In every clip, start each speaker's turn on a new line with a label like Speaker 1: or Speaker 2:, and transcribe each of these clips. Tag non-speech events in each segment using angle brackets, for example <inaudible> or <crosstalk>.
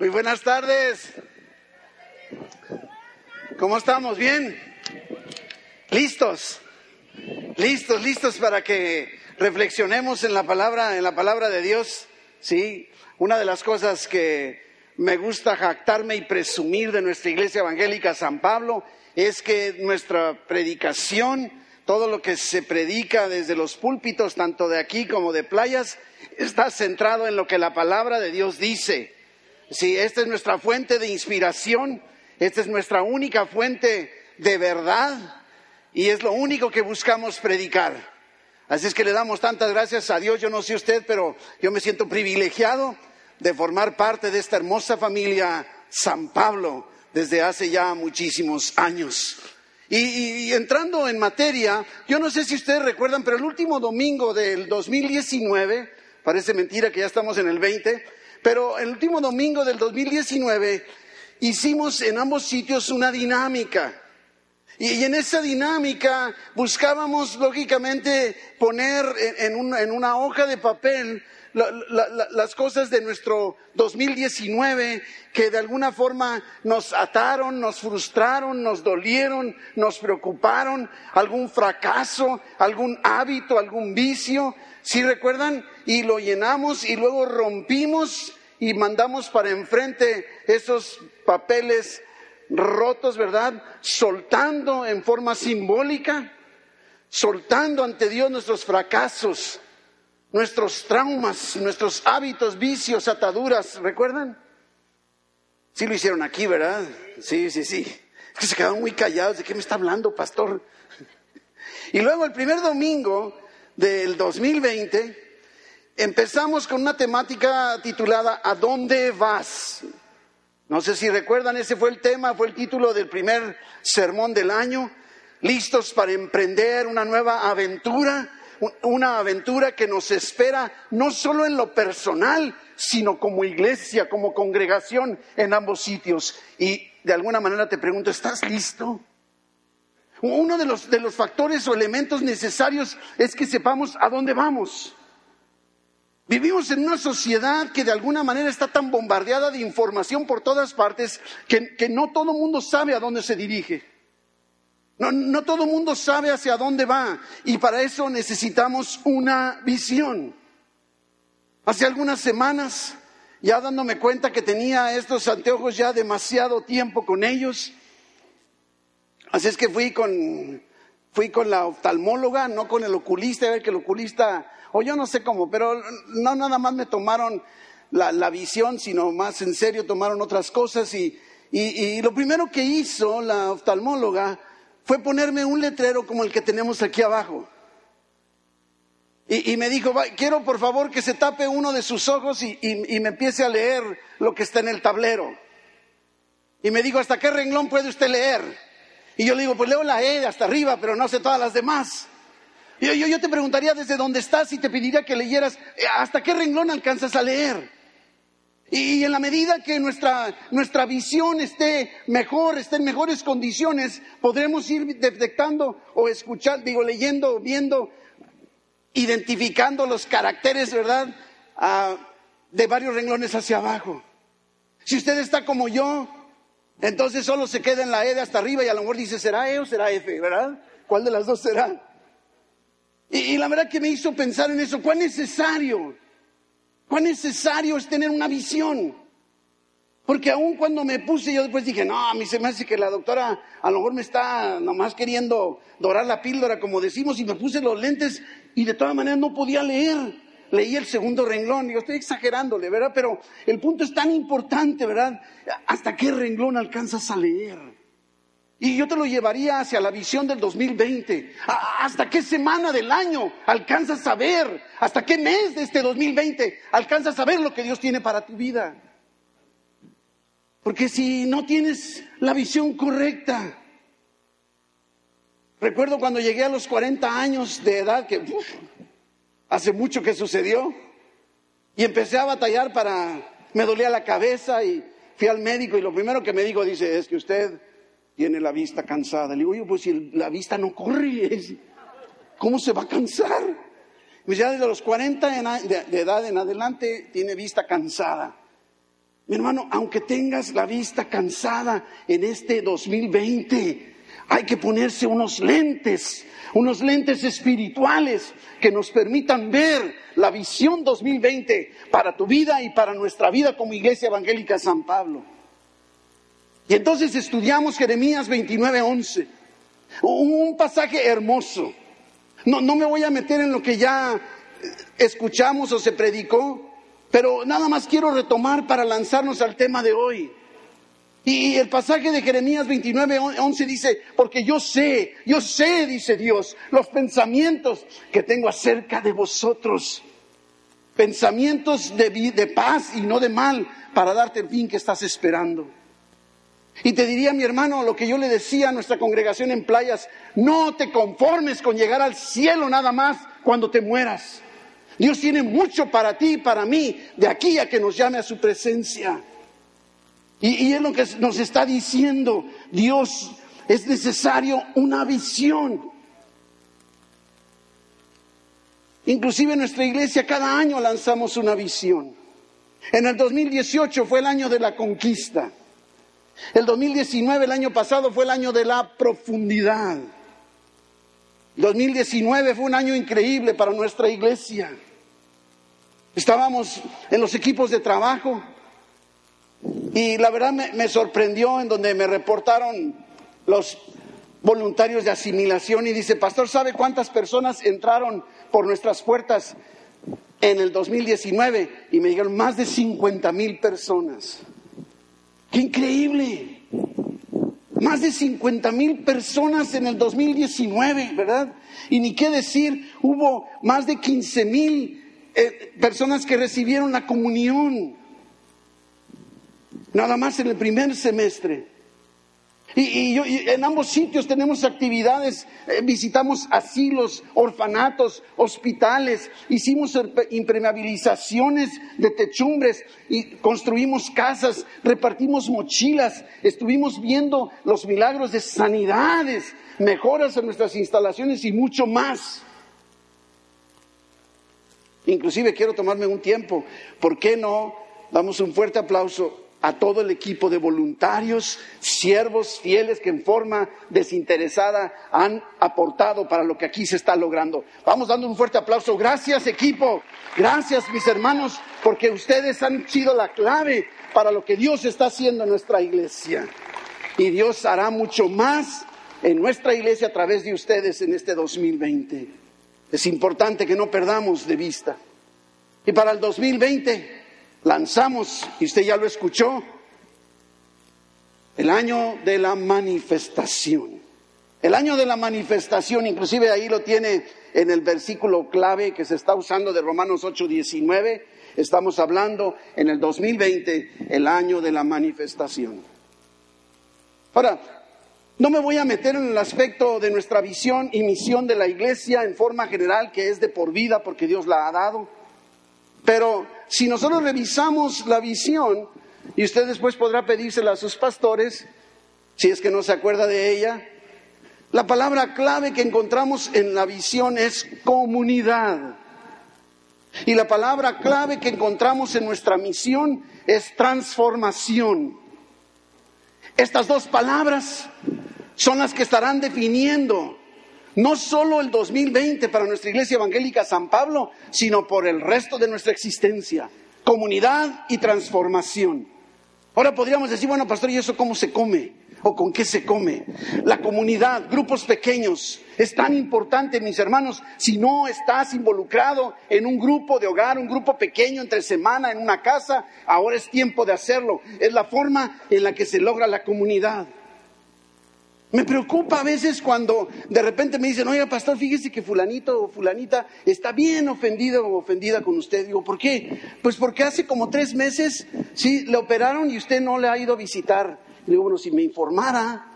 Speaker 1: Muy buenas tardes. ¿Cómo estamos? ¿Bien? ¿Listos? ¿Listos, listos para que reflexionemos en la palabra, en la palabra de Dios? Sí, una de las cosas que me gusta jactarme y presumir de nuestra iglesia evangélica San Pablo es que nuestra predicación, todo lo que se predica desde los púlpitos, tanto de aquí como de playas, está centrado en lo que la palabra de Dios dice. Sí, esta es nuestra fuente de inspiración, esta es nuestra única fuente de verdad y es lo único que buscamos predicar. Así es que le damos tantas gracias a Dios, yo no sé usted, pero yo me siento privilegiado de formar parte de esta hermosa familia San Pablo desde hace ya muchísimos años. Y, entrando en materia, yo no sé si ustedes recuerdan, pero el último domingo del 2019, parece mentira que ya estamos en el 20, pero el último domingo del 2019 hicimos en ambos sitios una dinámica. Y, en esa dinámica buscábamos, lógicamente, poner en una hoja de papel las cosas de nuestro 2019 que de alguna forma nos ataron, nos frustraron, nos dolieron, nos preocuparon, algún fracaso, algún hábito, algún vicio, si recuerdan? Y lo llenamos y luego rompimos y mandamos para enfrente esos papeles rotos, ¿verdad? Soltando en forma simbólica, soltando ante Dios nuestros fracasos nuestros traumas, nuestros hábitos, vicios, ataduras, ¿recuerdan? Sí lo hicieron aquí, ¿verdad? Sí, sí, sí. Que se quedaron muy callados. ¿De qué me está hablando, pastor? <laughs> Y luego el primer domingo del 2020 empezamos con una temática titulada ¿A dónde vas? No sé si recuerdan, ese fue el tema, fue el título del primer sermón del año. Listos para emprender una nueva aventura una aventura que nos espera no solo en lo personal, sino como iglesia, como congregación en ambos sitios. Y de alguna manera te pregunto, ¿estás listo? Uno de los, de los factores o elementos necesarios es que sepamos a dónde vamos. Vivimos en una sociedad que de alguna manera está tan bombardeada de información por todas partes que, que no todo mundo sabe a dónde se dirige. No, no todo mundo sabe hacia dónde va y para eso necesitamos una visión. Hace algunas semanas, ya dándome cuenta que tenía estos anteojos ya demasiado tiempo con ellos, así es que fui con, fui con la oftalmóloga, no con el oculista, a ver que el oculista, o yo no sé cómo, pero no nada más me tomaron la, la visión, sino más en serio tomaron otras cosas y, y, y lo primero que hizo la oftalmóloga fue ponerme un letrero como el que tenemos aquí abajo. Y, me dijo, quiero por favor que se tape uno de sus ojos y, me empiece a leer lo que está en el tablero. Y me dijo, ¿hasta qué renglón puede usted leer? Y yo le digo, pues leo la E hasta arriba, pero no sé todas las demás. Yo, yo te preguntaría desde dónde estás y te pediría que leyeras, eh, ¿hasta qué renglón alcanzas a leer? Y en la medida que nuestra, nuestra visión esté mejor, esté en mejores condiciones, podremos ir detectando o escuchando, digo, leyendo, viendo, identificando los caracteres, ¿verdad? Ah, de varios renglones hacia abajo. Si usted está como yo, entonces solo se queda en la E de hasta arriba y a lo mejor dice, ¿será E o será F? ¿Verdad? ¿Cuál de las dos será? Y, y la verdad que me hizo pensar en eso, ¿cuán necesario? Cuán necesario es tener una visión. Porque aún cuando me puse, yo después dije, no, a mí se me hace que la doctora a lo mejor me está nomás queriendo dorar la píldora, como decimos, y me puse los lentes y de todas maneras no podía leer. Leí el segundo renglón, digo, estoy exagerándole, ¿verdad? Pero el punto es tan importante, ¿verdad? ¿Hasta qué renglón alcanzas a leer? Y yo te lo llevaría hacia la visión del 2020. ¿Hasta qué semana del año alcanzas a ver? ¿Hasta qué mes de este 2020 alcanzas a ver lo que Dios tiene para tu vida? Porque si no tienes la visión correcta, recuerdo cuando llegué a los 40 años de edad, que hace mucho que sucedió, y empecé a batallar para, me dolía la cabeza y fui al médico y lo primero que me dijo, dice, es que usted tiene la vista cansada. Le digo, oye, pues si la vista no corre, ¿cómo se va a cansar? Pues ya desde los 40 de, edad en adelante tiene vista cansada. Mi hermano, aunque tengas la vista cansada en este 2020, hay que ponerse unos lentes, unos lentes espirituales que nos permitan ver la visión 2020 para tu vida y para nuestra vida como Iglesia Evangélica San Pablo. Y entonces estudiamos Jeremías 29:11, un pasaje hermoso. No, no me voy a meter en lo que ya escuchamos o se predicó, pero nada más quiero retomar para lanzarnos al tema de hoy. Y el pasaje de Jeremías 29, 11 dice, porque yo sé, yo sé, dice Dios, los pensamientos que tengo acerca de vosotros. Pensamientos de, de paz y no de mal para darte el fin que estás esperando. Y te diría, mi hermano, lo que yo le decía a nuestra congregación en playas, no te conformes con llegar al cielo nada más cuando te mueras. Dios tiene mucho para ti y para mí, de aquí a que nos llame a su presencia. Y, es lo que nos está diciendo, Dios, es necesario una visión. Inclusive en nuestra iglesia cada año lanzamos una visión. En el 2018 fue el año de la conquista. El 2019, el año pasado, fue el año de la profundidad. 2019 fue un año increíble para nuestra iglesia. Estábamos en los equipos de trabajo y la verdad me, sorprendió en donde me reportaron los voluntarios de asimilación y dice, pastor, ¿sabe cuántas personas entraron por nuestras puertas en el 2019? Y me dijeron, más de 50 mil personas. ¡Qué increíble! Más de 50 mil personas en el 2019, ¿verdad? Y ni qué decir, hubo más de 15 mil eh, personas que recibieron la comunión, nada más en el primer semestre. Y, en ambos sitios tenemos actividades, eh, visitamos asilos, orfanatos, hospitales, hicimos impermeabilizaciones de techumbres y construimos casas, repartimos mochilas, estuvimos viendo los milagros de sanidades, mejoras en nuestras instalaciones y mucho más. Inclusive quiero tomarme un tiempo. ¿Por qué no damos un fuerte aplauso a todo el equipo de voluntarios, siervos fieles que en forma desinteresada han aportado para lo que aquí se está logrando. Vamos dando un fuerte aplauso. Gracias equipo, gracias mis hermanos, porque ustedes han sido la clave para lo que Dios está haciendo en nuestra iglesia. Y Dios hará mucho más en nuestra iglesia a través de ustedes en este 2020. Es importante que no perdamos de vista. Y para el 2020 lanzamos, y usted ya lo escuchó, el año de la manifestación. El año de la manifestación, inclusive ahí lo tiene en el versículo clave que se está usando de Romanos 8:19. Estamos hablando en el 2020, el año de la manifestación. Ahora, no me voy a meter en el aspecto de nuestra visión y misión de la iglesia en forma general, que es de por vida porque Dios la ha dado. Pero si nosotros revisamos la visión, y usted después podrá pedírsela a sus pastores, si es que no se acuerda de ella, la palabra clave que encontramos en la visión es comunidad. Y la palabra clave que encontramos en nuestra misión es transformación. Estas dos palabras son las que estarán definiendo no solo el 2020 para nuestra iglesia evangélica San Pablo, sino por el resto de nuestra existencia. Comunidad y transformación. Ahora podríamos decir, bueno, pastor, ¿y eso cómo se come? ¿O con qué se come? La comunidad, grupos pequeños, es tan importante, mis hermanos, si no estás involucrado en un grupo de hogar, un grupo pequeño entre semana, en una casa, ahora es tiempo de hacerlo. Es la forma en la que se logra la comunidad. Me preocupa a veces cuando de repente me dicen, oiga, pastor, fíjese que fulanito o fulanita está bien ofendido o ofendida con usted. Digo, ¿por qué? Pues porque hace como tres meses, sí, le operaron y usted no le ha ido a visitar. digo, bueno, si me informara,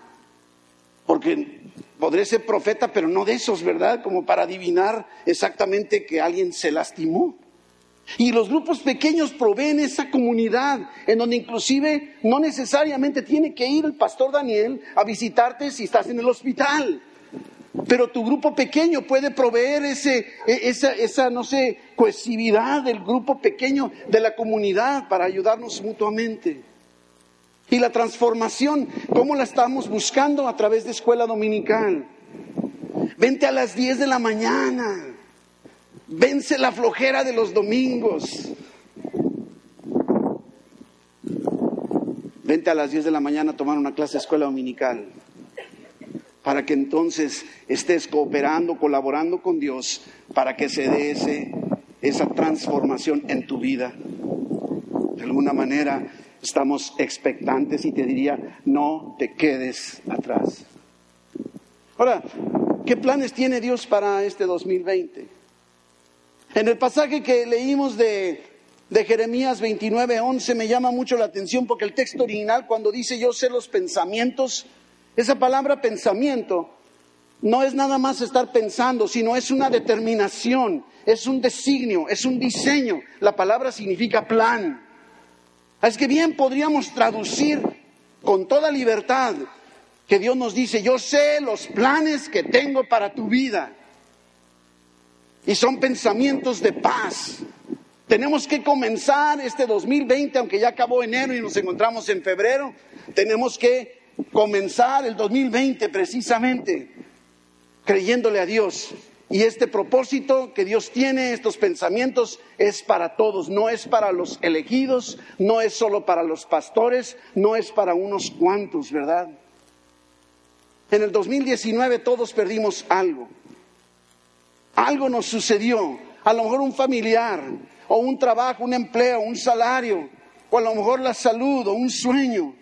Speaker 1: porque podré ser profeta, pero no de esos, ¿verdad? Como para adivinar exactamente que alguien se lastimó. Y los grupos pequeños proveen esa comunidad en donde inclusive no necesariamente tiene que ir el pastor Daniel a visitarte si estás en el hospital. Pero tu grupo pequeño puede proveer ese, e, esa, esa, no sé, cohesividad del grupo pequeño de la comunidad para ayudarnos mutuamente. Y la transformación, ¿cómo la estamos buscando? A través de escuela dominical. Vente a las 10 de la mañana. Vence la flojera de los domingos. Vente a las 10 de la mañana a tomar una clase de escuela dominical. Para que entonces estés cooperando, colaborando con Dios, para que se dé esa transformación en tu vida. De alguna manera estamos expectantes y te diría, no te quedes atrás. Ahora, ¿qué planes tiene Dios para este 2020? En el pasaje que leímos de, de Jeremías 29, 11 me llama mucho la atención porque el texto original cuando dice yo sé los pensamientos, esa palabra pensamiento no es nada más estar pensando, sino es una determinación, es un designio, es un diseño. La palabra significa plan. Es que bien podríamos traducir con toda libertad que Dios nos dice, yo sé los planes que tengo para tu vida. Y son pensamientos de paz. Tenemos que comenzar este 2020, aunque ya acabó enero y nos encontramos en febrero. Tenemos que comenzar el 2020 precisamente creyéndole a Dios. Y este propósito que Dios tiene, estos pensamientos, es para todos, no es para los elegidos, no es solo para los pastores, no es para unos cuantos, ¿verdad? En el 2019 todos perdimos algo. Algo nos sucedió, a lo mejor un familiar, o un trabajo, un empleo, un salario, o a lo mejor la salud, o un sueño.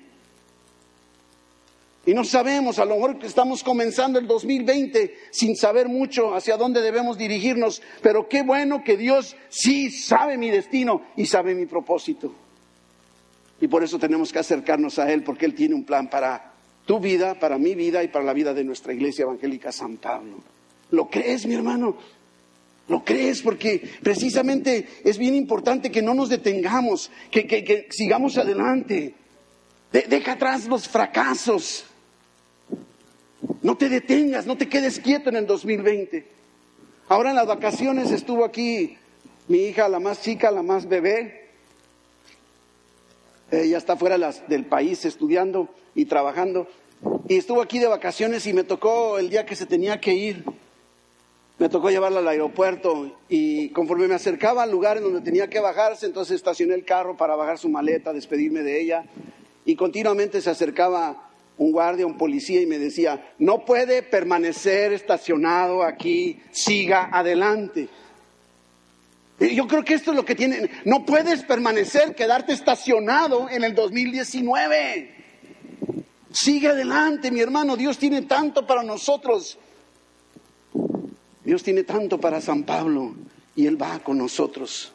Speaker 1: Y no sabemos, a lo mejor estamos comenzando el 2020 sin saber mucho hacia dónde debemos dirigirnos, pero qué bueno que Dios sí sabe mi destino y sabe mi propósito. Y por eso tenemos que acercarnos a Él, porque Él tiene un plan para tu vida, para mi vida y para la vida de nuestra iglesia evangélica San Pablo. ¿Lo crees, mi hermano? ¿Lo crees? Porque precisamente es bien importante que no nos detengamos, que, sigamos adelante. deja atrás los fracasos. No te detengas, no te quedes quieto en el 2020. Ahora en las vacaciones estuvo aquí mi hija, la más chica, la más bebé. Ella está fuera del país estudiando y trabajando. Y estuvo aquí de vacaciones y me tocó el día que se tenía que ir me tocó llevarla al aeropuerto y conforme me acercaba al lugar en donde tenía que bajarse, entonces estacioné el carro para bajar su maleta, despedirme de ella y continuamente se acercaba un guardia, un policía y me decía, no puede permanecer estacionado aquí, siga adelante. Yo creo que esto es lo que tiene, no puedes permanecer, quedarte estacionado en el 2019. Sigue adelante, mi hermano, Dios tiene tanto para nosotros. Dios tiene tanto para San Pablo y Él va con nosotros.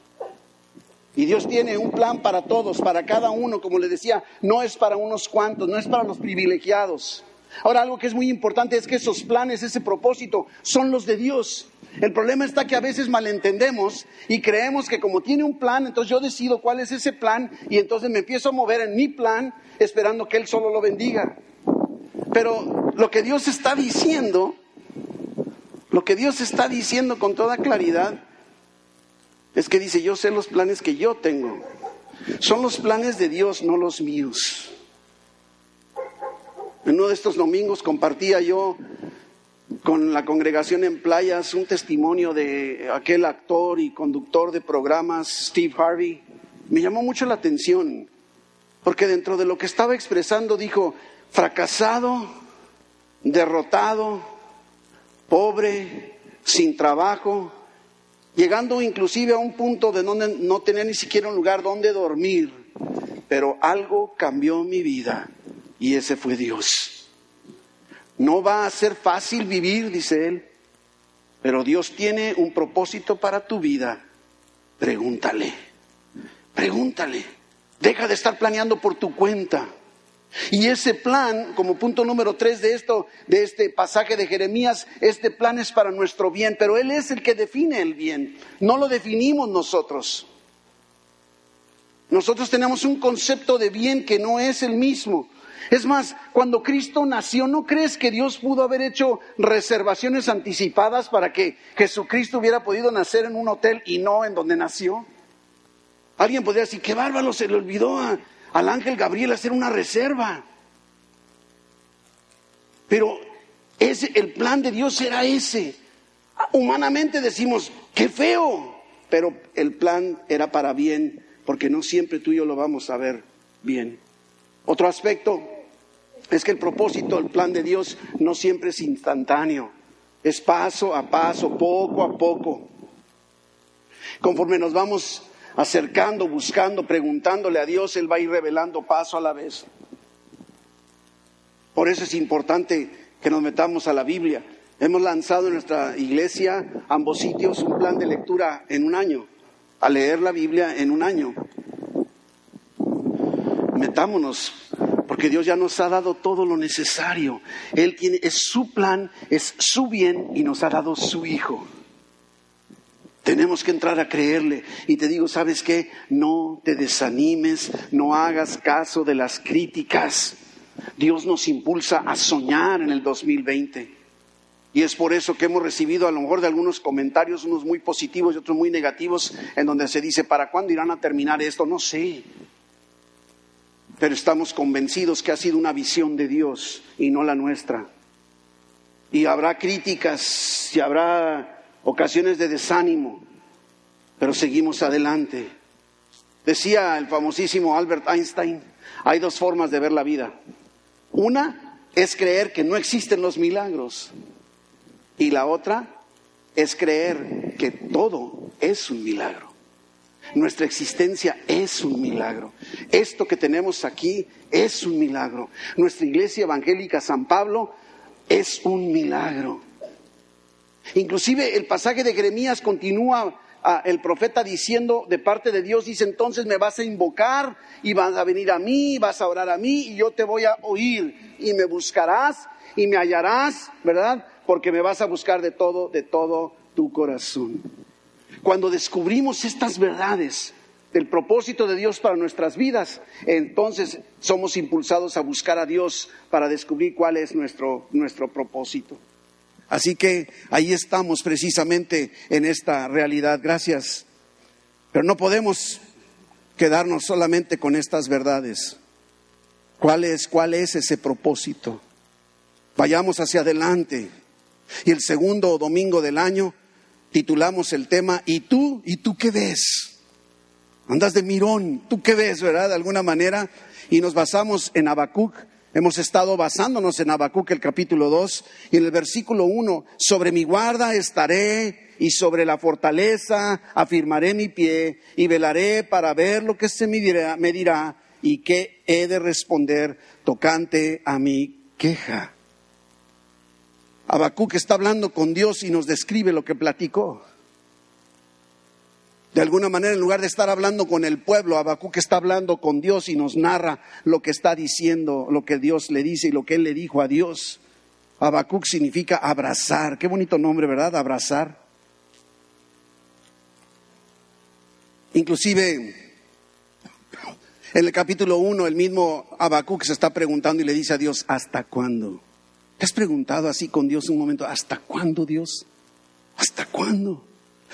Speaker 1: Y Dios tiene un plan para todos, para cada uno, como le decía, no es para unos cuantos, no es para los privilegiados. Ahora, algo que es muy importante es que esos planes, ese propósito, son los de Dios. El problema está que a veces malentendemos y creemos que como tiene un plan, entonces yo decido cuál es ese plan y entonces me empiezo a mover en mi plan esperando que Él solo lo bendiga. Pero lo que Dios está diciendo lo que Dios está diciendo con toda claridad es que dice, yo sé los planes que yo tengo. Son los planes de Dios, no los míos. En uno de estos domingos compartía yo con la congregación en playas un testimonio de aquel actor y conductor de programas, Steve Harvey. Me llamó mucho la atención, porque dentro de lo que estaba expresando dijo, fracasado, derrotado, pobre, sin trabajo, llegando inclusive a un punto de donde no tener ni siquiera un lugar donde dormir. Pero algo cambió mi vida y ese fue Dios. No va a ser fácil vivir, dice él, pero Dios tiene un propósito para tu vida. Pregúntale, pregúntale. Deja de estar planeando por tu cuenta. Y ese plan, como punto número tres de esto, de este pasaje de Jeremías, este plan es para nuestro bien, pero Él es el que define el bien, no lo definimos nosotros. Nosotros tenemos un concepto de bien que no es el mismo. Es más, cuando Cristo nació, ¿no crees que Dios pudo haber hecho reservaciones anticipadas para que Jesucristo hubiera podido nacer en un hotel y no en donde nació? Alguien podría decir, qué bárbaro, se le olvidó al ángel Gabriel hacer una reserva. Pero ese, el plan de Dios era ese. Humanamente decimos, qué feo, pero el plan era para bien, porque no siempre tú y yo lo vamos a ver bien. Otro aspecto es que el propósito, el plan de Dios no siempre es instantáneo, es paso a paso, poco a poco. Conforme nos vamos acercando, buscando, preguntándole a Dios, Él va a ir revelando paso a la vez. Por eso es importante que nos metamos a la Biblia. Hemos lanzado en nuestra iglesia, ambos sitios, un plan de lectura en un año, a leer la Biblia en un año. Metámonos, porque Dios ya nos ha dado todo lo necesario. Él tiene, es su plan, es su bien y nos ha dado su Hijo. Tenemos que entrar a creerle. Y te digo, ¿sabes qué? No te desanimes, no hagas caso de las críticas. Dios nos impulsa a soñar en el 2020. Y es por eso que hemos recibido a lo mejor de algunos comentarios, unos muy positivos y otros muy negativos, en donde se dice, ¿para cuándo irán a terminar esto? No sé. Pero estamos convencidos que ha sido una visión de Dios y no la nuestra. Y habrá críticas y habrá ocasiones de desánimo, pero seguimos adelante. Decía el famosísimo Albert Einstein, hay dos formas de ver la vida. Una es creer que no existen los milagros y la otra es creer que todo es un milagro. Nuestra existencia es un milagro. Esto que tenemos aquí es un milagro. Nuestra iglesia evangélica San Pablo es un milagro. Inclusive el pasaje de Jeremías continúa el profeta diciendo de parte de Dios, dice, entonces me vas a invocar y vas a venir a mí, vas a orar a mí y yo te voy a oír y me buscarás y me hallarás, ¿verdad? Porque me vas a buscar de todo, de todo tu corazón. Cuando descubrimos estas verdades del propósito de Dios para nuestras vidas, entonces somos impulsados a buscar a Dios para descubrir cuál es nuestro, nuestro propósito. Así que ahí estamos precisamente en esta realidad. Gracias. Pero no podemos quedarnos solamente con estas verdades. ¿Cuál es, cuál es ese propósito? Vayamos hacia adelante. Y el segundo domingo del año titulamos el tema ¿Y tú? ¿Y tú qué ves? Andas de mirón, ¿tú qué ves, verdad? De alguna manera. Y nos basamos en Habacuc Hemos estado basándonos en Habacuc el capítulo 2 y en el versículo 1, sobre mi guarda estaré y sobre la fortaleza afirmaré mi pie y velaré para ver lo que se me dirá, y qué he de responder tocante a mi queja. Habacuc está hablando con Dios y nos describe lo que platicó. De alguna manera, en lugar de estar hablando con el pueblo, Habacuc está hablando con Dios y nos narra lo que está diciendo, lo que Dios le dice y lo que él le dijo a Dios. Habacuc significa abrazar. Qué bonito nombre, ¿verdad? Abrazar. Inclusive, en el capítulo 1, el mismo Habacuc se está preguntando y le dice a Dios, ¿hasta cuándo? ¿Te has preguntado así con Dios un momento, ¿hasta cuándo Dios? ¿Hasta cuándo?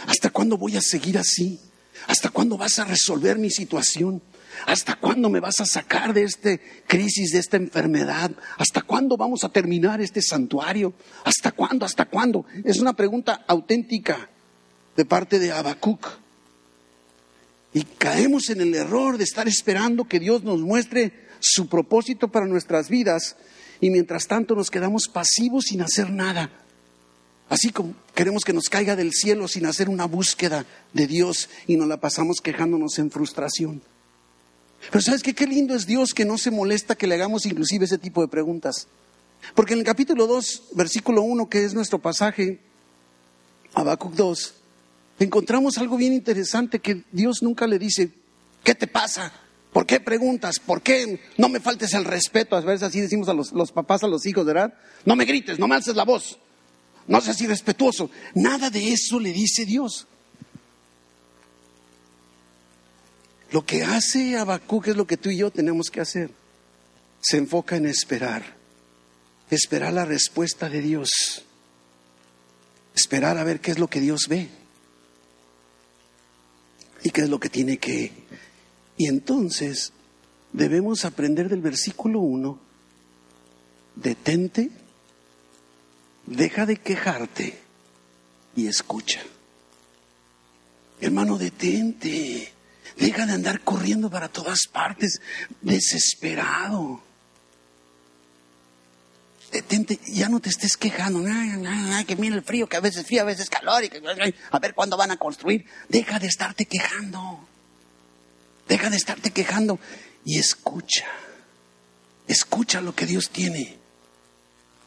Speaker 1: ¿Hasta cuándo voy a seguir así? ¿Hasta cuándo vas a resolver mi situación? ¿Hasta cuándo me vas a sacar de esta crisis, de esta enfermedad? ¿Hasta cuándo vamos a terminar este santuario? ¿Hasta cuándo? ¿Hasta cuándo? Es una pregunta auténtica de parte de Habacuc. Y caemos en el error de estar esperando que Dios nos muestre su propósito para nuestras vidas y mientras tanto nos quedamos pasivos sin hacer nada. Así como queremos que nos caiga del cielo sin hacer una búsqueda de Dios y nos la pasamos quejándonos en frustración. Pero ¿sabes qué? Qué lindo es Dios que no se molesta que le hagamos inclusive ese tipo de preguntas. Porque en el capítulo 2, versículo 1, que es nuestro pasaje, Habacuc 2, encontramos algo bien interesante que Dios nunca le dice, ¿qué te pasa? ¿Por qué preguntas? ¿Por qué no me faltes el respeto? A veces así decimos a los, los papás, a los hijos, ¿verdad? No me grites, no me alces la voz no seas irrespetuoso. Nada de eso le dice Dios. Lo que hace Habacuc es lo que tú y yo tenemos que hacer. se enfoca en esperar, esperar la respuesta de Dios, esperar a ver qué es lo que Dios ve y qué es lo que tiene que. Y entonces debemos aprender del versículo 1, detente, deja de quejarte y escucha. Hermano, detente. Deja de andar corriendo para todas partes, desesperado. Detente, ya no te estés quejando, que mira el frío, que a veces frío, a veces calor, y que, a ver cuándo van a construir. Deja de estarte quejando. Deja de estarte quejando y escucha. Escucha lo que Dios tiene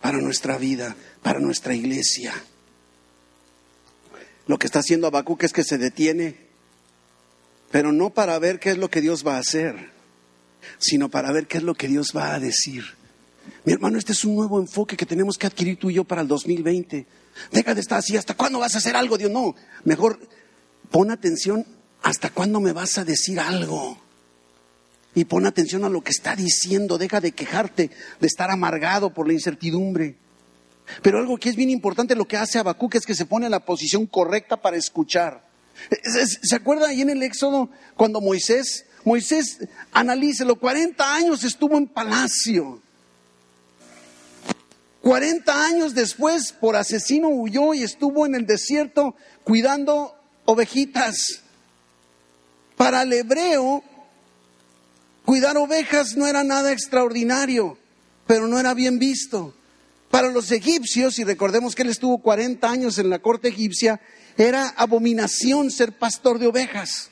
Speaker 1: para nuestra vida, para nuestra iglesia. Lo que está haciendo Habacuc es que se detiene, pero no para ver qué es lo que Dios va a hacer, sino para ver qué es lo que Dios va a decir. Mi hermano, este es un nuevo enfoque que tenemos que adquirir tú y yo para el 2020. Deja de estar así, ¿hasta cuándo vas a hacer algo? Dios, no. Mejor pon atención, ¿hasta cuándo me vas a decir algo? Y pon atención a lo que está diciendo, deja de quejarte, de estar amargado por la incertidumbre. Pero algo que es bien importante lo que hace Habacuc es que se pone en la posición correcta para escuchar. ¿Se acuerda ahí en el Éxodo cuando Moisés, Moisés, analícelo, 40 años estuvo en palacio. 40 años después, por asesino huyó y estuvo en el desierto cuidando ovejitas. Para el hebreo, cuidar ovejas no era nada extraordinario, pero no era bien visto. Para los egipcios, y recordemos que él estuvo 40 años en la corte egipcia, era abominación ser pastor de ovejas.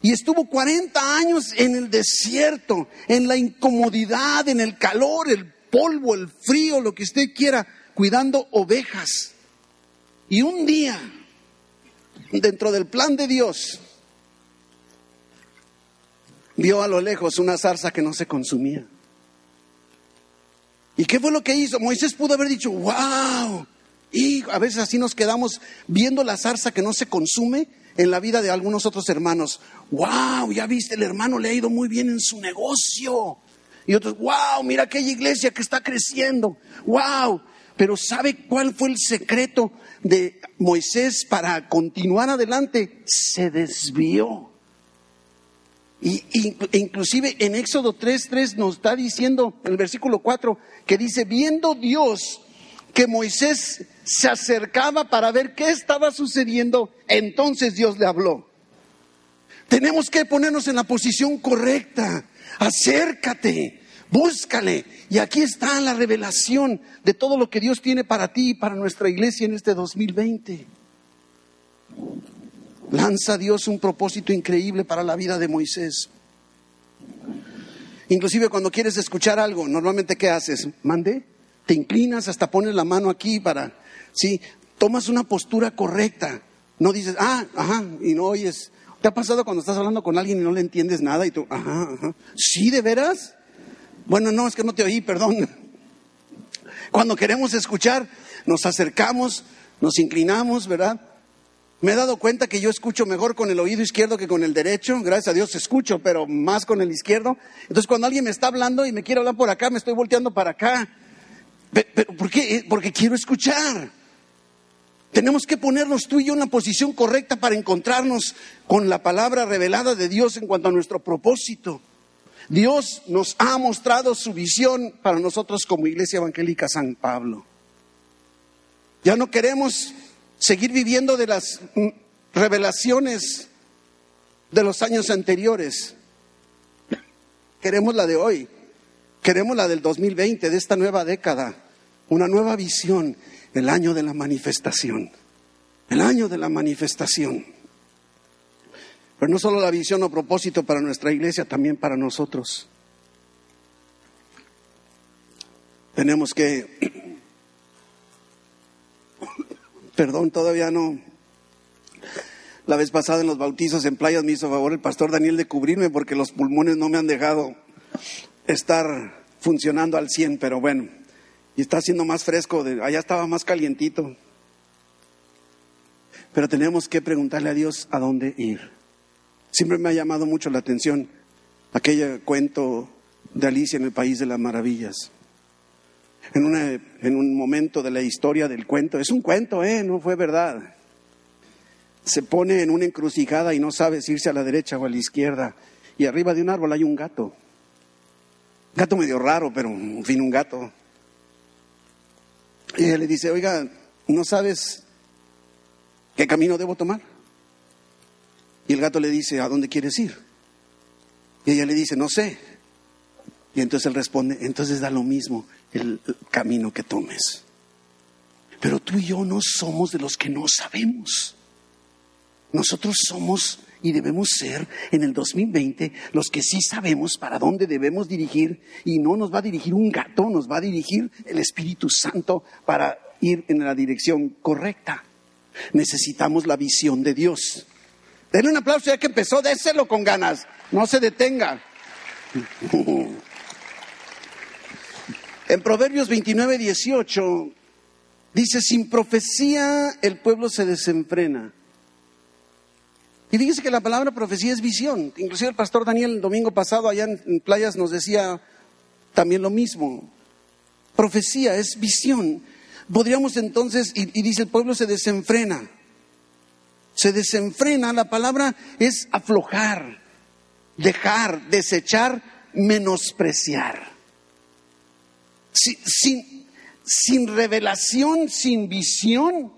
Speaker 1: Y estuvo 40 años en el desierto, en la incomodidad, en el calor, el polvo, el frío, lo que usted quiera, cuidando ovejas. Y un día, dentro del plan de Dios, vio a lo lejos una zarza que no se consumía. ¿Y qué fue lo que hizo? Moisés pudo haber dicho, wow. Y a veces así nos quedamos viendo la zarza que no se consume en la vida de algunos otros hermanos. Wow, ya viste, el hermano le ha ido muy bien en su negocio. Y otros, wow, mira aquella iglesia que está creciendo. Wow. Pero ¿sabe cuál fue el secreto de Moisés para continuar adelante? Se desvió. Y, inclusive en Éxodo 3.3 nos está diciendo, en el versículo 4, que dice, viendo Dios que Moisés se acercaba para ver qué estaba sucediendo, entonces Dios le habló. Tenemos que ponernos en la posición correcta. Acércate, búscale. Y aquí está la revelación de todo lo que Dios tiene para ti y para nuestra iglesia en este 2020. Lanza Dios un propósito increíble para la vida de Moisés. Inclusive cuando quieres escuchar algo, normalmente ¿qué haces? Mande, te inclinas hasta pones la mano aquí para, sí, tomas una postura correcta. No dices, ah, ajá, y no oyes. ¿Te ha pasado cuando estás hablando con alguien y no le entiendes nada y tú, ajá, ajá? ¿Sí, de veras? Bueno, no, es que no te oí, perdón. Cuando queremos escuchar, nos acercamos, nos inclinamos, ¿verdad? Me he dado cuenta que yo escucho mejor con el oído izquierdo que con el derecho. Gracias a Dios escucho, pero más con el izquierdo. Entonces cuando alguien me está hablando y me quiere hablar por acá, me estoy volteando para acá. ¿Pero por qué? Eh, porque quiero escuchar. Tenemos que ponernos tú y yo en una posición correcta para encontrarnos con la palabra revelada de Dios en cuanto a nuestro propósito. Dios nos ha mostrado su visión para nosotros como Iglesia Evangélica San Pablo. Ya no queremos seguir viviendo de las mm, revelaciones de los años anteriores. Queremos la de hoy, queremos la del 2020, de esta nueva década, una nueva visión, el año de la manifestación, el año de la manifestación. Pero no solo la visión o propósito para nuestra iglesia, también para nosotros. Tenemos que Perdón, todavía no. La vez pasada en los bautizos en playas me hizo favor el pastor Daniel de cubrirme porque los pulmones no me han dejado estar funcionando al 100, pero bueno, y está haciendo más fresco, allá estaba más calientito. Pero tenemos que preguntarle a Dios a dónde ir. Siempre me ha llamado mucho la atención aquel cuento de Alicia en el País de las Maravillas. En, una, en un momento de la historia del cuento, es un cuento, ¿eh? No fue verdad. Se pone en una encrucijada y no sabe si irse a la derecha o a la izquierda. Y arriba de un árbol hay un gato. Gato medio raro, pero en fin, un gato. Y ella le dice, oiga, ¿no sabes qué camino debo tomar? Y el gato le dice, ¿a dónde quieres ir? Y ella le dice, no sé. Y entonces él responde, entonces da lo mismo el camino que tomes. Pero tú y yo no somos de los que no sabemos. Nosotros somos y debemos ser en el 2020 los que sí sabemos para dónde debemos dirigir y no nos va a dirigir un gato, nos va a dirigir el Espíritu Santo para ir en la dirección correcta. Necesitamos la visión de Dios. Denle un aplauso ya que empezó, déselo con ganas, no se detenga. <laughs> En Proverbios 29, 18 dice, sin profecía el pueblo se desenfrena. Y fíjese que la palabra profecía es visión. Inclusive el pastor Daniel el domingo pasado allá en, Playas nos decía también lo mismo. Profecía es visión. Podríamos entonces, y, y dice el pueblo se desenfrena. Se desenfrena, la palabra es aflojar, dejar, desechar, menospreciar sin, sin revelación, sin visión,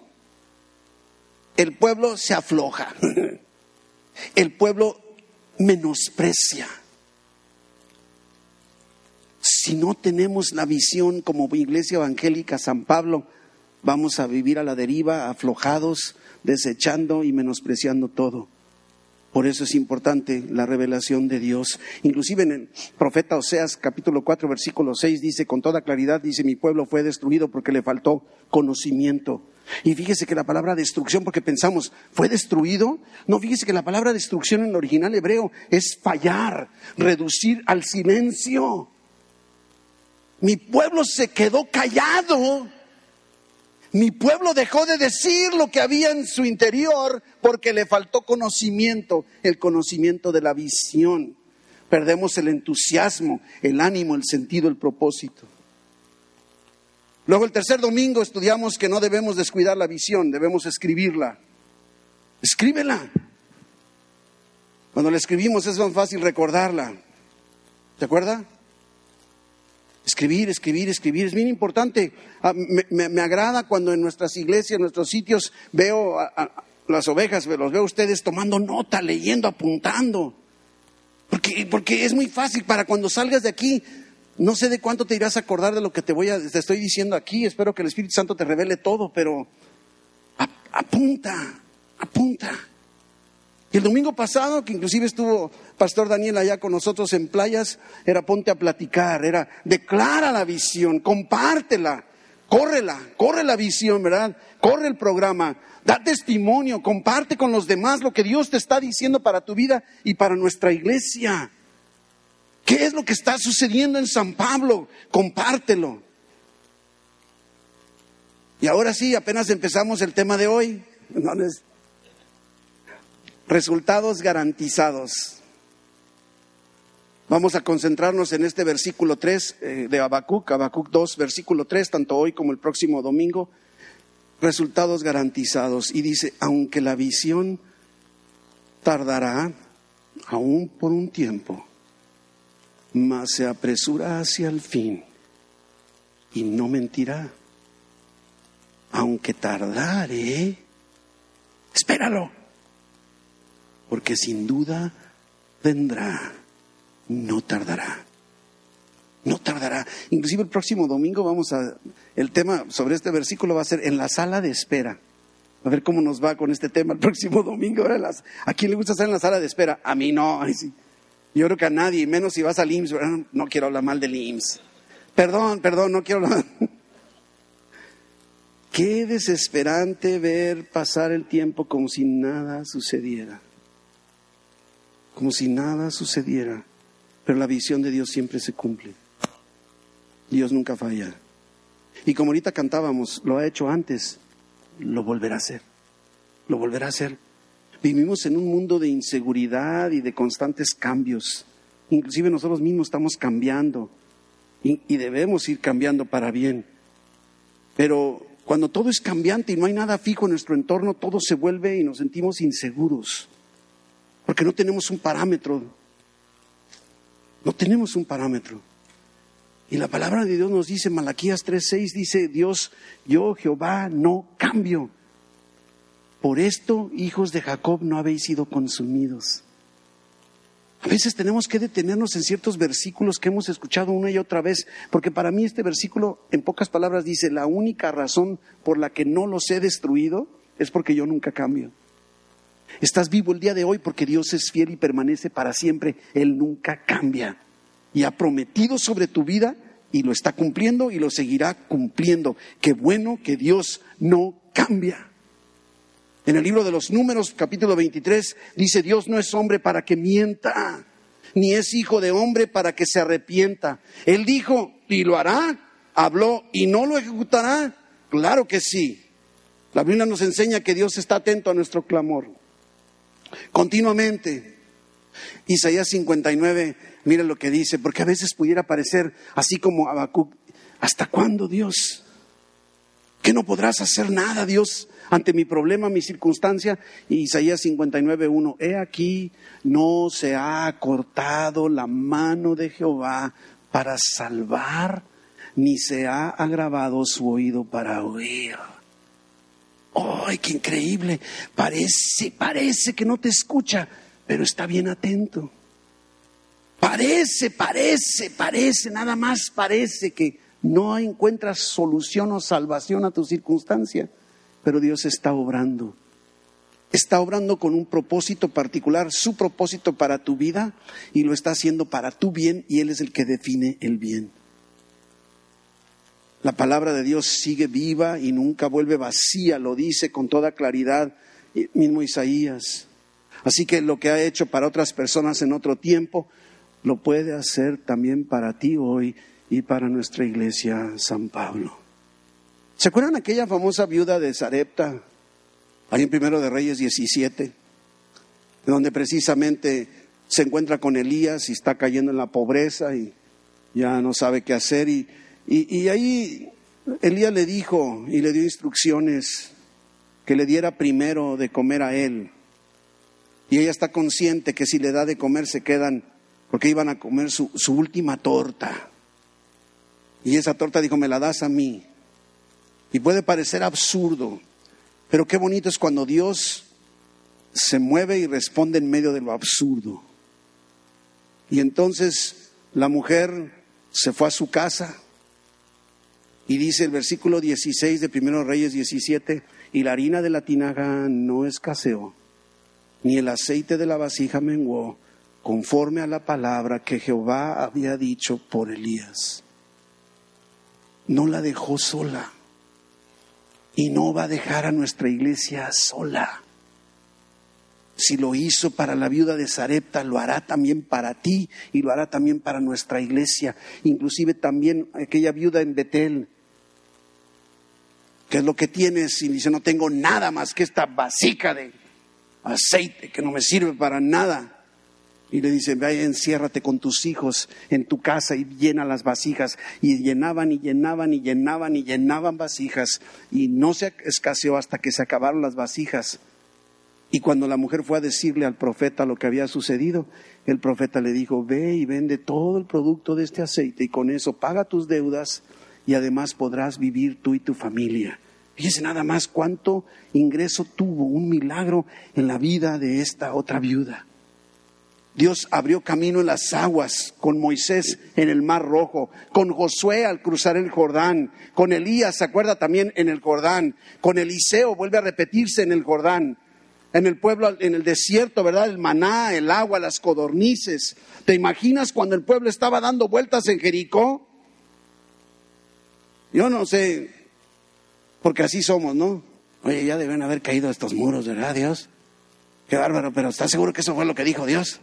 Speaker 1: el pueblo se afloja. <laughs> El pueblo menosprecia. Si no tenemos la visión como iglesia evangélica San Pablo, vamos a vivir a la deriva, aflojados, desechando y menospreciando todo. Por eso es importante la revelación de Dios. Inclusive en el profeta Oseas capítulo 4 versículo 6 dice con toda claridad, dice, mi pueblo fue destruido porque le faltó conocimiento. Y fíjese que la palabra destrucción, porque pensamos, ¿fue destruido? No, fíjese que la palabra destrucción en el original hebreo es fallar, reducir al silencio. Mi pueblo se quedó callado mi pueblo dejó de decir lo que había en su interior porque le faltó conocimiento, el conocimiento de la visión. Perdemos el entusiasmo, el ánimo, el sentido, el propósito. Luego el tercer domingo estudiamos que no debemos descuidar la visión, debemos escribirla. Escríbela. Cuando la escribimos es más fácil recordarla. ¿Te acuerdas? Escribir, escribir, escribir, es bien importante. Ah, me, agrada cuando en nuestras iglesias, en nuestros sitios, veo a, las ovejas, los veo a ustedes tomando nota, leyendo, apuntando. Porque, porque es muy fácil para cuando salgas de aquí, no sé de cuánto te irás a acordar de lo que te voy a, te estoy diciendo aquí. Espero que el Espíritu Santo te revele todo, pero apunta, apunta. Y el domingo pasado, que inclusive estuvo Pastor Daniel allá con nosotros en playas, era ponte a platicar, era declara la visión, compártela, córrela, corre la visión, ¿verdad? Corre el programa, da testimonio, comparte con los demás lo que Dios te está diciendo para tu vida y para nuestra iglesia. ¿Qué es lo que está sucediendo en San Pablo? Compártelo. Y ahora sí, apenas empezamos el tema de hoy. No resultados garantizados. Vamos a concentrarnos en este versículo 3 eh, de Habacuc, Habacuc 2, versículo 3, tanto hoy como el próximo domingo. Resultados garantizados. Y dice, aunque la visión tardará aún por un tiempo, mas se apresura hacia el fin y no mentirá. Aunque tardare, espéralo porque sin duda vendrá, no tardará. No tardará. Inclusive el próximo domingo vamos a, el tema sobre este versículo va a ser en la sala de espera. A ver cómo nos va con este tema el próximo <laughs> domingo. ¿A quién le gusta estar en la sala de espera? A mí no. Yo creo que a nadie, menos si vas al IMSS. No quiero hablar mal del IMSS. Perdón, perdón, no quiero hablar. <laughs> Qué desesperante ver pasar el tiempo como si nada sucediera como si nada sucediera, pero la visión de Dios siempre se cumple. Dios nunca falla. Y como ahorita cantábamos, lo ha hecho antes, lo volverá a hacer, lo volverá a hacer. Vivimos en un mundo de inseguridad y de constantes cambios, inclusive nosotros mismos estamos cambiando y, y debemos ir cambiando para bien. Pero cuando todo es cambiante y no hay nada fijo en nuestro entorno, todo se vuelve y nos sentimos inseguros, porque no tenemos un parámetro. No tenemos un parámetro. Y la palabra de Dios nos dice, Malaquías 3:6 dice, Dios, yo Jehová no cambio. Por esto, hijos de Jacob, no habéis sido consumidos. A veces tenemos que detenernos en ciertos versículos que hemos escuchado una y otra vez, porque para mí este versículo, en pocas palabras, dice, la única razón por la que no los he destruido es porque yo nunca cambio. Estás vivo el día de hoy porque Dios es fiel y permanece para siempre. Él nunca cambia. Y ha prometido sobre tu vida y lo está cumpliendo y lo seguirá cumpliendo. Qué bueno que Dios no cambia. En el libro de los números, capítulo 23, dice, Dios no es hombre para que mienta, ni es hijo de hombre para que se arrepienta. Él dijo, y lo hará, habló, y no lo ejecutará. Claro que sí. La Biblia nos enseña que Dios está atento a nuestro clamor. Continuamente. Isaías 59, mira lo que dice, porque a veces pudiera parecer así como Habacuc, ¿hasta cuándo Dios? ¿Que no podrás hacer nada, Dios? ante mi problema, mi circunstancia. Isaías 59.1, he aquí, no se ha cortado la mano de Jehová para salvar, ni se ha agravado su oído para oír. ¡Ay, qué increíble! Parece, parece que no te escucha, pero está bien atento. Parece, parece, parece, nada más parece que no encuentras solución o salvación a tu circunstancia pero Dios está obrando. Está obrando con un propósito particular, su propósito para tu vida, y lo está haciendo para tu bien, y Él es el que define el bien. La palabra de Dios sigue viva y nunca vuelve vacía, lo dice con toda claridad mismo Isaías. Así que lo que ha hecho para otras personas en otro tiempo, lo puede hacer también para ti hoy y para nuestra iglesia San Pablo. ¿Se acuerdan aquella famosa viuda de Sarepta, ahí en Primero de Reyes 17, donde precisamente se encuentra con Elías y está cayendo en la pobreza y ya no sabe qué hacer? Y, y, ahí Elías le dijo y le dio instrucciones que le diera primero de comer a él. Y ella está consciente que si le da de comer se quedan, porque iban a comer su, su última torta. Y esa torta dijo, me la das a mí. Y puede parecer absurdo, pero qué bonito es cuando Dios se mueve y responde en medio de lo absurdo. Y entonces la mujer se fue a su casa y dice el versículo 16 de 1 Reyes 17, y la harina de la tinaja no escaseó, ni el aceite de la vasija menguó, conforme a la palabra que Jehová había dicho por Elías. No la dejó sola y no va a dejar a nuestra iglesia sola. Si lo hizo para la viuda de Sarepta, lo hará también para ti y lo hará también para nuestra iglesia, inclusive también aquella viuda en Betel, que es lo que tienes y dice, no tengo nada más que esta vasija de aceite que no me sirve para nada. Y le dice, vaya, enciérrate con tus hijos en tu casa y llena las vasijas. Y llenaban y llenaban y llenaban y llenaban vasijas. Y no se escaseó hasta que se acabaron las vasijas. Y cuando la mujer fue a decirle al profeta lo que había sucedido, el profeta le dijo, ve y vende todo el producto de este aceite y con eso paga tus deudas y además podrás vivir tú y tu familia. Fíjese nada más cuánto ingreso tuvo un milagro en la vida de esta otra viuda. Dios abrió camino en las aguas con Moisés en el Mar Rojo, con Josué al cruzar el Jordán, con Elías, se acuerda también en el Jordán, con Eliseo vuelve a repetirse en el Jordán, en el pueblo, en el desierto, ¿verdad? El maná, el agua, las codornices. ¿Te imaginas cuando el pueblo estaba dando vueltas en Jericó? Yo no sé, porque así somos, ¿no? Oye, ya deben haber caído estos muros, ¿verdad, Dios? Qué bárbaro, pero ¿estás seguro que eso fue lo que dijo Dios?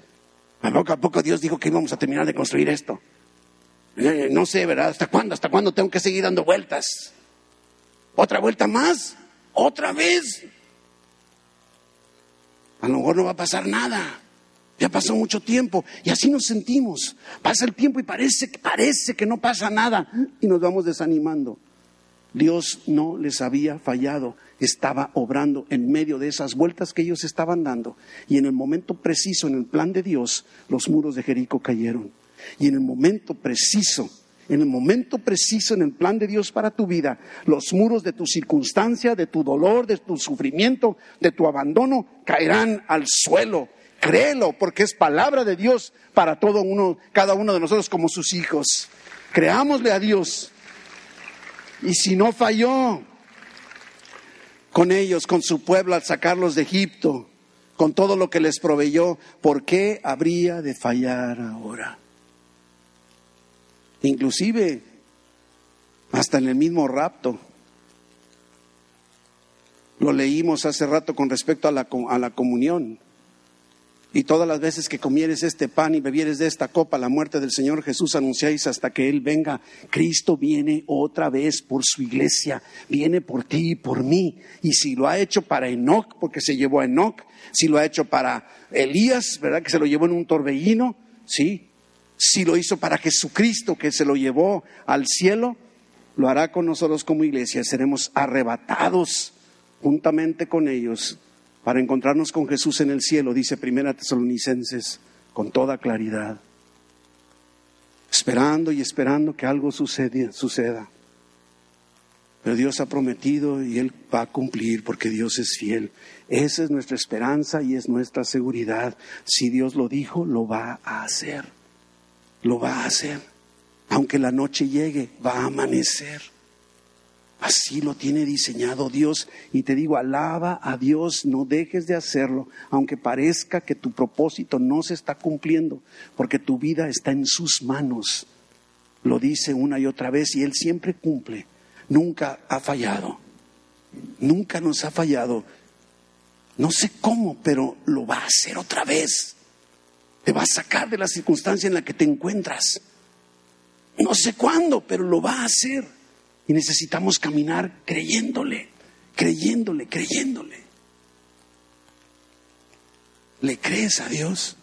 Speaker 1: A poco a poco Dios dijo que íbamos a terminar de construir esto. Eh, no sé, ¿verdad? ¿Hasta cuándo? ¿Hasta cuándo tengo que seguir dando vueltas? ¿Otra vuelta más? ¿Otra vez? A lo mejor no va a pasar nada. Ya pasó mucho tiempo y así nos sentimos. Pasa el tiempo y parece, parece que no pasa nada y nos vamos desanimando. Dios no les había fallado, estaba obrando en medio de esas vueltas que ellos estaban dando. Y en el momento preciso, en el plan de Dios, los muros de Jericó cayeron. Y en el momento preciso, en el momento preciso, en el plan de Dios para tu vida, los muros de tu circunstancia, de tu dolor, de tu sufrimiento, de tu abandono, caerán al suelo. Créelo, porque es palabra de Dios para todo uno, cada uno de nosotros como sus hijos. Creámosle a Dios y si no falló con ellos, con su pueblo al sacarlos de Egipto, con todo lo que les proveyó, ¿por qué habría de fallar ahora? Inclusive, hasta en el mismo rapto. Lo leímos hace rato con respecto a la, a la comunión. Y todas las veces que comieres este pan y bebieres de esta copa, la muerte del Señor Jesús anunciáis hasta que Él venga. Cristo viene otra vez por su iglesia, viene por ti y por mí. Y si lo ha hecho para Enoch, porque se llevó a Enoch, si lo ha hecho para Elías, ¿verdad? Que se lo llevó en un torbellino, sí. Si lo hizo para Jesucristo, que se lo llevó al cielo, lo hará con nosotros como iglesia. Seremos arrebatados juntamente con ellos para encontrarnos con Jesús en el cielo, dice Primera Tesalonicenses, con toda claridad. Esperando y esperando que algo suceda. Pero Dios ha prometido y Él va a cumplir porque Dios es fiel. Esa es nuestra esperanza y es nuestra seguridad. Si Dios lo dijo, lo va a hacer. Lo va a hacer. Aunque la noche llegue, va a amanecer. Así lo tiene diseñado Dios. Y te digo, alaba a Dios, no dejes de hacerlo, aunque parezca que tu propósito no se está cumpliendo, porque tu vida está en sus manos. Lo dice una y otra vez y Él siempre cumple. Nunca ha fallado. Nunca nos ha fallado. No sé cómo, pero lo va a hacer otra vez. Te va a sacar de la circunstancia en la que te encuentras. No sé cuándo, pero lo va a hacer. Y necesitamos caminar creyéndole, creyéndole, creyéndole. ¿Le crees a Dios?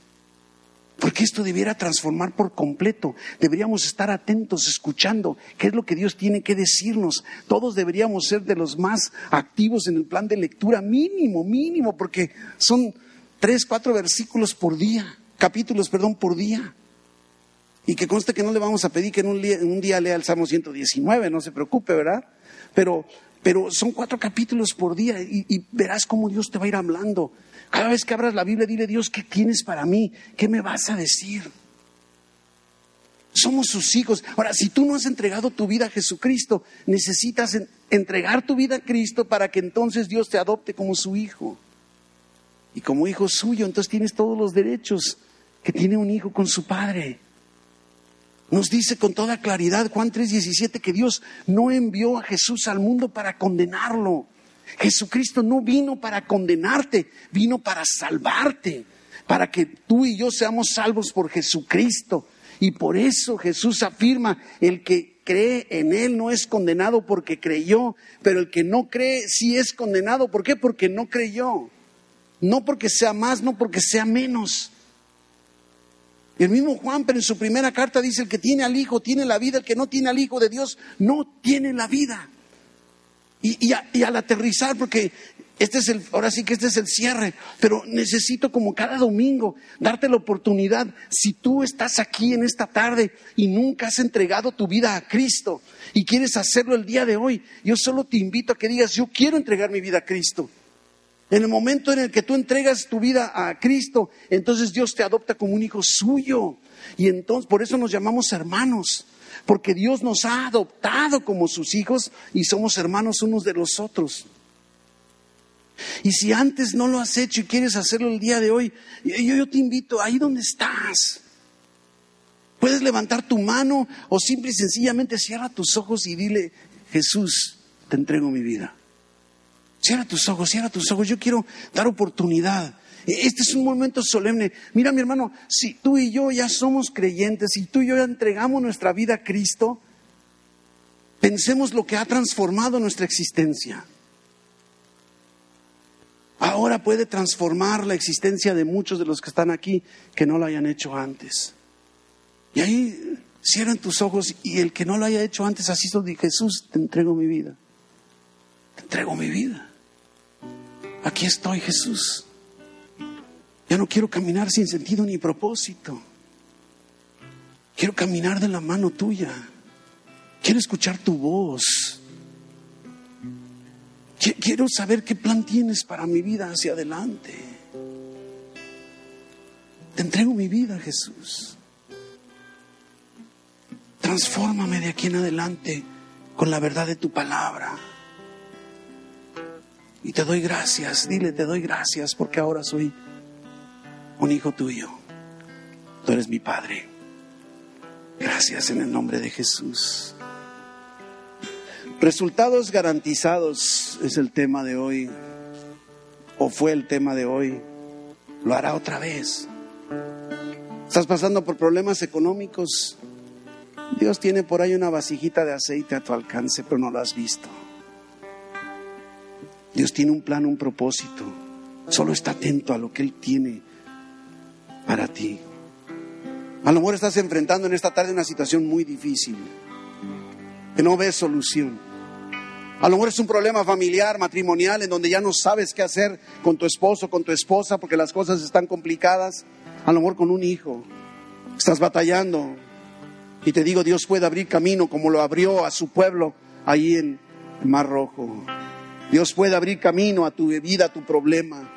Speaker 1: Porque esto debiera transformar por completo. Deberíamos estar atentos, escuchando qué es lo que Dios tiene que decirnos. Todos deberíamos ser de los más activos en el plan de lectura, mínimo, mínimo, porque son tres, cuatro versículos por día, capítulos, perdón, por día. Y que conste que no le vamos a pedir que en un, día, lea el Salmo 119, no se preocupe, ¿verdad? Pero, pero son cuatro capítulos por día y, verás cómo Dios te va a ir hablando. Cada vez que abras la Biblia, dile Dios, ¿qué tienes para mí? ¿Qué me vas a decir? Somos sus hijos. Ahora, si tú no has entregado tu vida a Jesucristo, necesitas entregar tu vida a Cristo para que entonces Dios te adopte como su hijo. Y como hijo suyo, entonces tienes todos los derechos que tiene un hijo con su padre. Nos dice con toda claridad Juan 3:17 que Dios no envió a Jesús al mundo para condenarlo. Jesucristo no vino para condenarte, vino para salvarte, para que tú y yo seamos salvos por Jesucristo. Y por eso Jesús afirma, el que cree en Él no es condenado porque creyó, pero el que no cree sí es condenado. ¿Por qué? Porque no creyó. No porque sea más, no porque sea menos. El mismo Juan, pero en su primera carta dice, el que tiene al Hijo tiene la vida, el que no tiene al Hijo de Dios no tiene la vida. Y, al aterrizar, porque este es el, ahora sí que este es el cierre, pero necesito como cada domingo darte la oportunidad, si tú estás aquí en esta tarde y nunca has entregado tu vida a Cristo y quieres hacerlo el día de hoy, yo solo te invito a que digas, yo quiero entregar mi vida a Cristo. En el momento en el que tú entregas tu vida a Cristo, entonces Dios te adopta como un hijo suyo. Y entonces, por eso nos llamamos hermanos, porque Dios nos ha adoptado como sus hijos y somos hermanos unos de los otros. Y si antes no lo has hecho y quieres hacerlo el día de hoy, yo, te invito, ahí donde estás. Puedes levantar tu mano o simple y sencillamente cierra tus ojos y dile, Jesús, te entrego mi vida. Cierra tus ojos, cierra tus ojos. Yo quiero dar oportunidad. E, este es un momento solemne. Mira, mi hermano, si tú y yo ya somos creyentes, si tú y yo ya entregamos nuestra vida a Cristo, pensemos lo que ha transformado nuestra existencia. ahora puede transformar la existencia de muchos de los que están aquí que no lo hayan hecho antes. Y ahí cierran tus ojos y el que no lo haya hecho antes, así de Jesús, te entrego mi vida. Te entrego mi vida. Aquí estoy, Jesús. Ya no quiero caminar sin sentido ni propósito. Quiero caminar de la mano tuya. Quiero escuchar tu voz. Quiero saber qué plan tienes para mi vida hacia adelante. Te entrego mi vida, Jesús. Transfórmame de aquí en adelante con la verdad de tu palabra. Y te doy gracias, dile, te doy gracias porque ahora soy un hijo tuyo. Tú eres mi Padre. Gracias en el nombre de Jesús. Resultados garantizados es el tema de hoy, o fue el tema de hoy. Lo hará otra vez. Estás pasando por problemas económicos. Dios tiene por ahí una vasijita de aceite a tu alcance, pero no lo has visto. Dios tiene un plan, un propósito. Solo está atento a lo que Él tiene para ti. A lo mejor estás enfrentando en esta tarde una situación muy difícil, que no ves solución. A lo mejor es un problema familiar, matrimonial, en donde ya no sabes qué hacer con tu esposo, con tu esposa, porque las cosas están complicadas. A lo mejor con un hijo. Estás batallando. Y te digo, Dios puede abrir camino como lo abrió a su pueblo ahí en el Mar Rojo. Dios puede abrir camino a tu vida, a tu problema.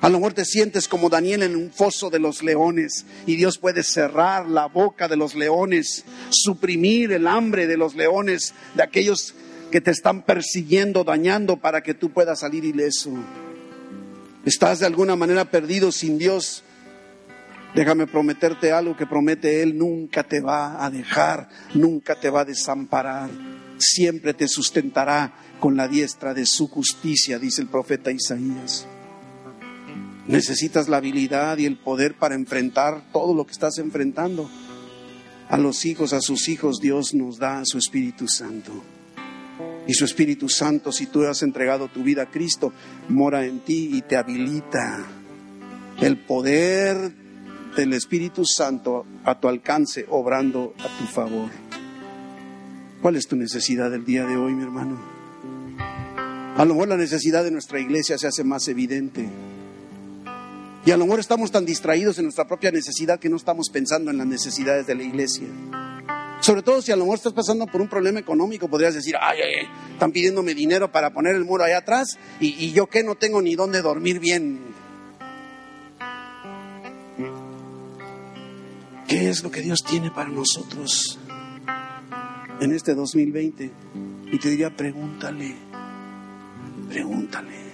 Speaker 1: A lo mejor te sientes como Daniel en un foso de los leones y Dios puede cerrar la boca de los leones, suprimir el hambre de los leones, de aquellos que te están persiguiendo, dañando para que tú puedas salir ileso. Estás de alguna manera perdido sin Dios. Déjame prometerte algo que promete Él, nunca te va a dejar, nunca te va a desamparar, siempre te sustentará con la diestra de su justicia, dice el profeta Isaías. Necesitas la habilidad y el poder para enfrentar todo lo que estás enfrentando. A los hijos, a sus hijos, Dios nos da su Espíritu Santo. Y su Espíritu Santo, si tú has entregado tu vida a Cristo, mora en ti y te habilita. El poder del Espíritu Santo a tu alcance, obrando a tu favor. ¿Cuál es tu necesidad del día de hoy, mi hermano? A lo mejor la necesidad de nuestra iglesia se hace más evidente. Y a lo mejor estamos tan distraídos en nuestra propia necesidad que no estamos pensando en las necesidades de la iglesia. Sobre todo si a lo mejor estás pasando por un problema económico, podrías decir, ay, ay, están pidiéndome dinero para poner el muro allá atrás y, y yo que no tengo ni dónde dormir bien. ¿Qué es lo que Dios tiene para nosotros en este 2020? Y te diría, pregúntale, pregúntale.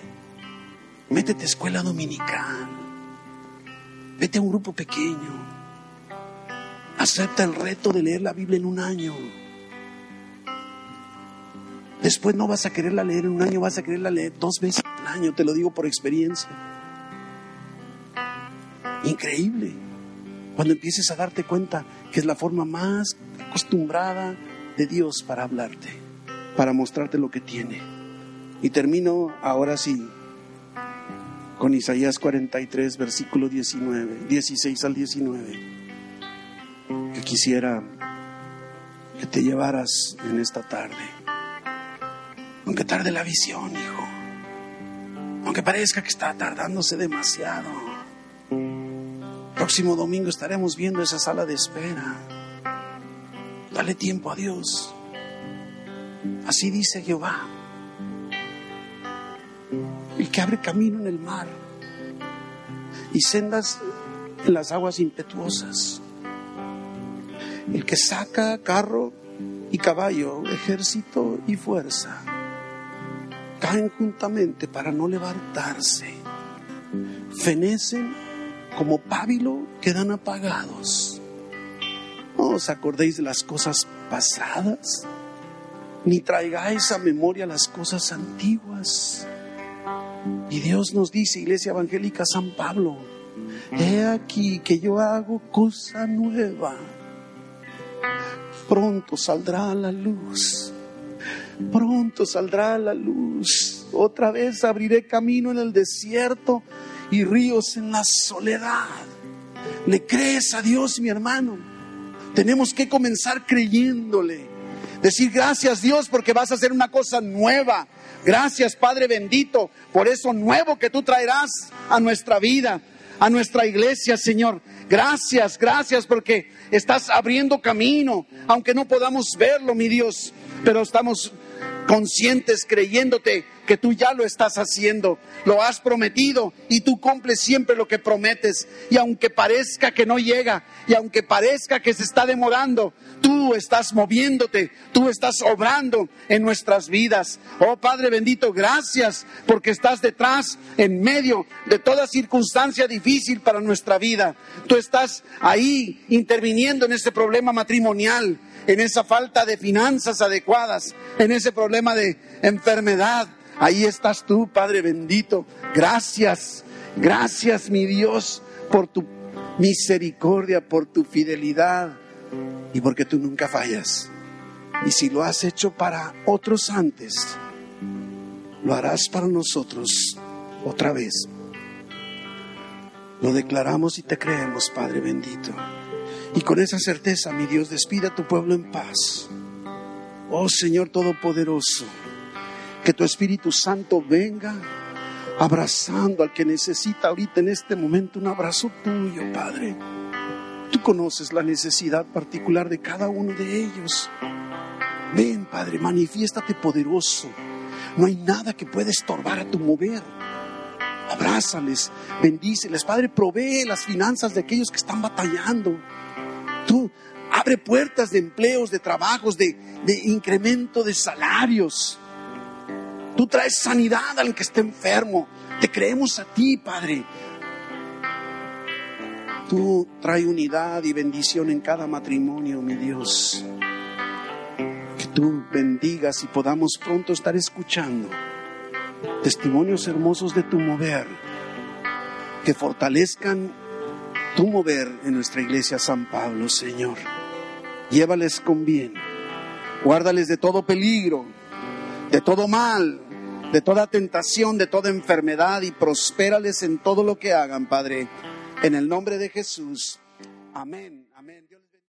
Speaker 1: Métete a escuela dominical. Vete a un grupo pequeño. Acepta el reto de leer la Biblia en un año. Después no vas a quererla leer en un año, vas a quererla leer dos veces al año, te lo digo por experiencia. Increíble. Cuando empieces a darte cuenta que es la forma más acostumbrada de Dios para hablarte, para mostrarte lo que tiene. Y termino ahora sí con Isaías 43, versículo 19, 16 al 19, que quisiera que te llevaras en esta tarde. Aunque tarde la visión, hijo. Aunque parezca que está tardándose demasiado. Próximo domingo estaremos viendo esa sala de espera. Dale tiempo a Dios. Así dice Jehová el que abre camino en el mar y sendas en las aguas impetuosas, el que saca carro y caballo, ejército y fuerza, caen juntamente para no levantarse, fenecen como pábilo, quedan apagados. No os acordéis de las cosas pasadas, ni traigáis a memoria las cosas antiguas y Dios nos dice, Iglesia Evangélica San Pablo, he aquí que yo hago cosa nueva. Pronto saldrá la luz, pronto saldrá la luz. Otra vez abriré camino en el desierto y ríos en la soledad. ¿Le crees a Dios, mi hermano? Tenemos que comenzar creyéndole. Decir gracias Dios porque vas a hacer una cosa nueva. Gracias Padre bendito por eso nuevo que tú traerás a nuestra vida, a nuestra iglesia, Señor. Gracias, gracias porque estás abriendo camino, aunque no podamos verlo, mi Dios, pero estamos conscientes creyéndote que tú ya lo estás haciendo, lo has prometido y tú cumples siempre lo que prometes. Y aunque parezca que no llega, y aunque parezca que se está demorando, tú estás moviéndote, tú estás obrando en nuestras vidas. Oh Padre bendito, gracias porque estás detrás, en medio de toda circunstancia difícil para nuestra vida. Tú estás ahí interviniendo en ese problema matrimonial, en esa falta de finanzas adecuadas, en ese problema de enfermedad Ahí estás tú, Padre bendito. Gracias, gracias mi Dios por tu misericordia, por tu fidelidad y porque tú nunca fallas. Y si lo has hecho para otros antes, lo harás para nosotros otra vez. Lo declaramos y te creemos, Padre bendito. Y con esa certeza, mi Dios, despida a tu pueblo en paz. Oh Señor Todopoderoso que tu Espíritu Santo venga abrazando al que necesita ahorita en este momento un abrazo tuyo, Padre. Tú conoces la necesidad particular de cada uno de ellos. Ven, Padre, manifiéstate poderoso. No hay nada que pueda estorbar a tu mover. Abrázales, bendíceles. Padre, provee las finanzas de aquellos que están batallando. Tú abre puertas de empleos, de trabajos, de, de incremento de salarios. Tú traes sanidad al que esté enfermo. Te creemos a ti, Padre. Tú traes unidad y bendición en cada matrimonio, mi Dios. Que tú bendigas y podamos pronto estar escuchando testimonios hermosos de tu mover, que fortalezcan tu mover en nuestra iglesia San Pablo, Señor. Llévales con bien, guárdales de todo peligro, de todo mal, de toda tentación, de toda enfermedad y prospérales en todo lo que hagan, Padre. En el nombre de Jesús. Amén.